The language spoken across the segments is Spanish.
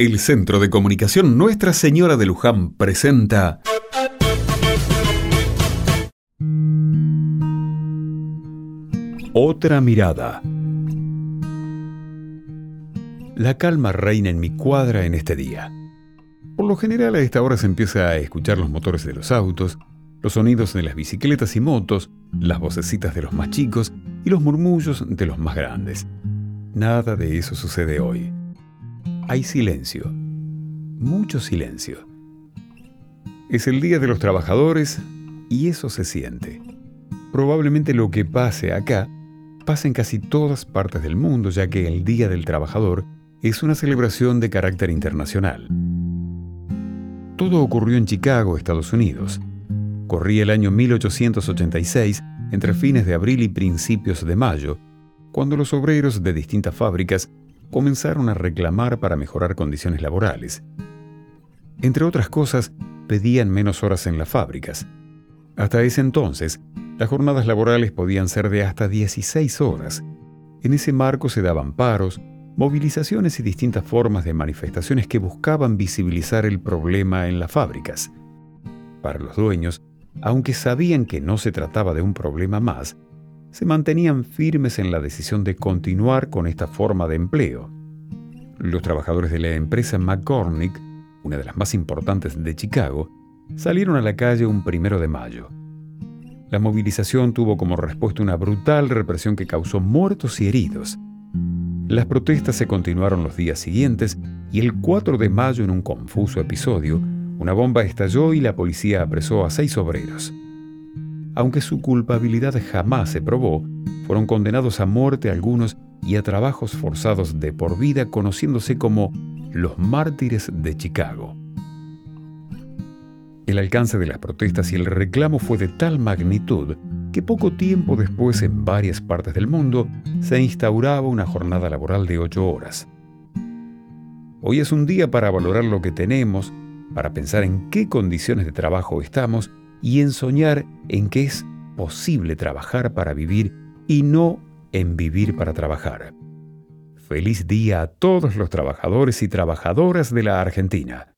El Centro de Comunicación Nuestra Señora de Luján presenta Otra mirada. La calma reina en mi cuadra en este día. Por lo general a esta hora se empieza a escuchar los motores de los autos, los sonidos de las bicicletas y motos, las vocecitas de los más chicos y los murmullos de los más grandes. Nada de eso sucede hoy hay silencio, mucho silencio. Es el Día de los Trabajadores y eso se siente. Probablemente lo que pase acá pasa en casi todas partes del mundo, ya que el Día del Trabajador es una celebración de carácter internacional. Todo ocurrió en Chicago, Estados Unidos. Corría el año 1886, entre fines de abril y principios de mayo, cuando los obreros de distintas fábricas comenzaron a reclamar para mejorar condiciones laborales. Entre otras cosas, pedían menos horas en las fábricas. Hasta ese entonces, las jornadas laborales podían ser de hasta 16 horas. En ese marco se daban paros, movilizaciones y distintas formas de manifestaciones que buscaban visibilizar el problema en las fábricas. Para los dueños, aunque sabían que no se trataba de un problema más, se mantenían firmes en la decisión de continuar con esta forma de empleo. Los trabajadores de la empresa McCormick, una de las más importantes de Chicago, salieron a la calle un primero de mayo. La movilización tuvo como respuesta una brutal represión que causó muertos y heridos. Las protestas se continuaron los días siguientes y el 4 de mayo en un confuso episodio, una bomba estalló y la policía apresó a seis obreros aunque su culpabilidad jamás se probó, fueron condenados a muerte algunos y a trabajos forzados de por vida conociéndose como los mártires de Chicago. El alcance de las protestas y el reclamo fue de tal magnitud que poco tiempo después en varias partes del mundo se instauraba una jornada laboral de ocho horas. Hoy es un día para valorar lo que tenemos, para pensar en qué condiciones de trabajo estamos y en soñar en que es posible trabajar para vivir y no en vivir para trabajar. Feliz día a todos los trabajadores y trabajadoras de la Argentina.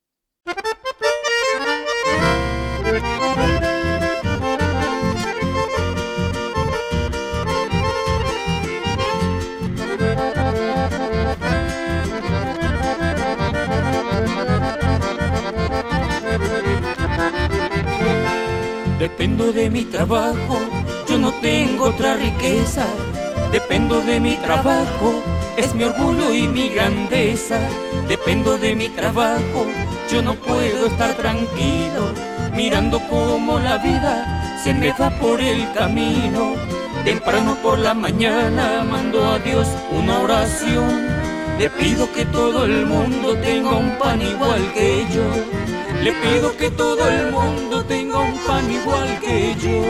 Mi trabajo, yo no tengo otra riqueza. Dependo de mi trabajo, es mi orgullo y mi grandeza. Dependo de mi trabajo, yo no puedo estar tranquilo, mirando cómo la vida se me va por el camino. Temprano por la mañana mando a Dios una oración. Le pido que todo el mundo tenga un pan igual que yo le pido que todo el mundo tenga un pan igual que yo.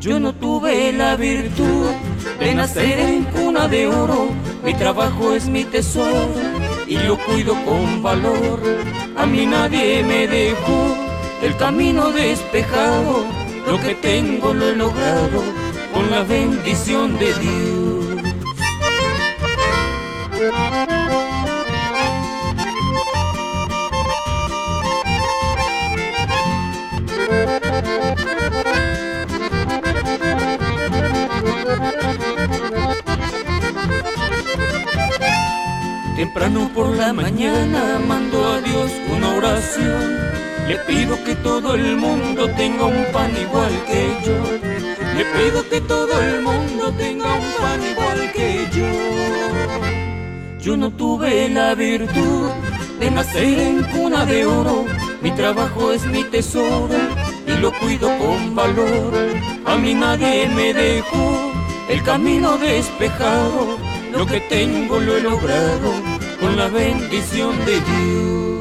Yo no tuve la virtud de nacer en cuna de oro. Mi trabajo es mi tesoro y lo cuido con valor. A mí nadie me dejó el camino despejado. Lo que tengo lo he logrado con la bendición de Dios. Temprano por la mañana mando a Dios una oración. Le pido que todo el mundo tenga un pan igual que yo. Le pido que todo el mundo tenga un pan igual que yo. Yo no tuve la virtud de nacer en cuna de oro. Mi trabajo es mi tesoro y lo cuido con valor. A mí nadie me dejó el camino despejado lo que tengo lo he logrado con la bendición de Dios.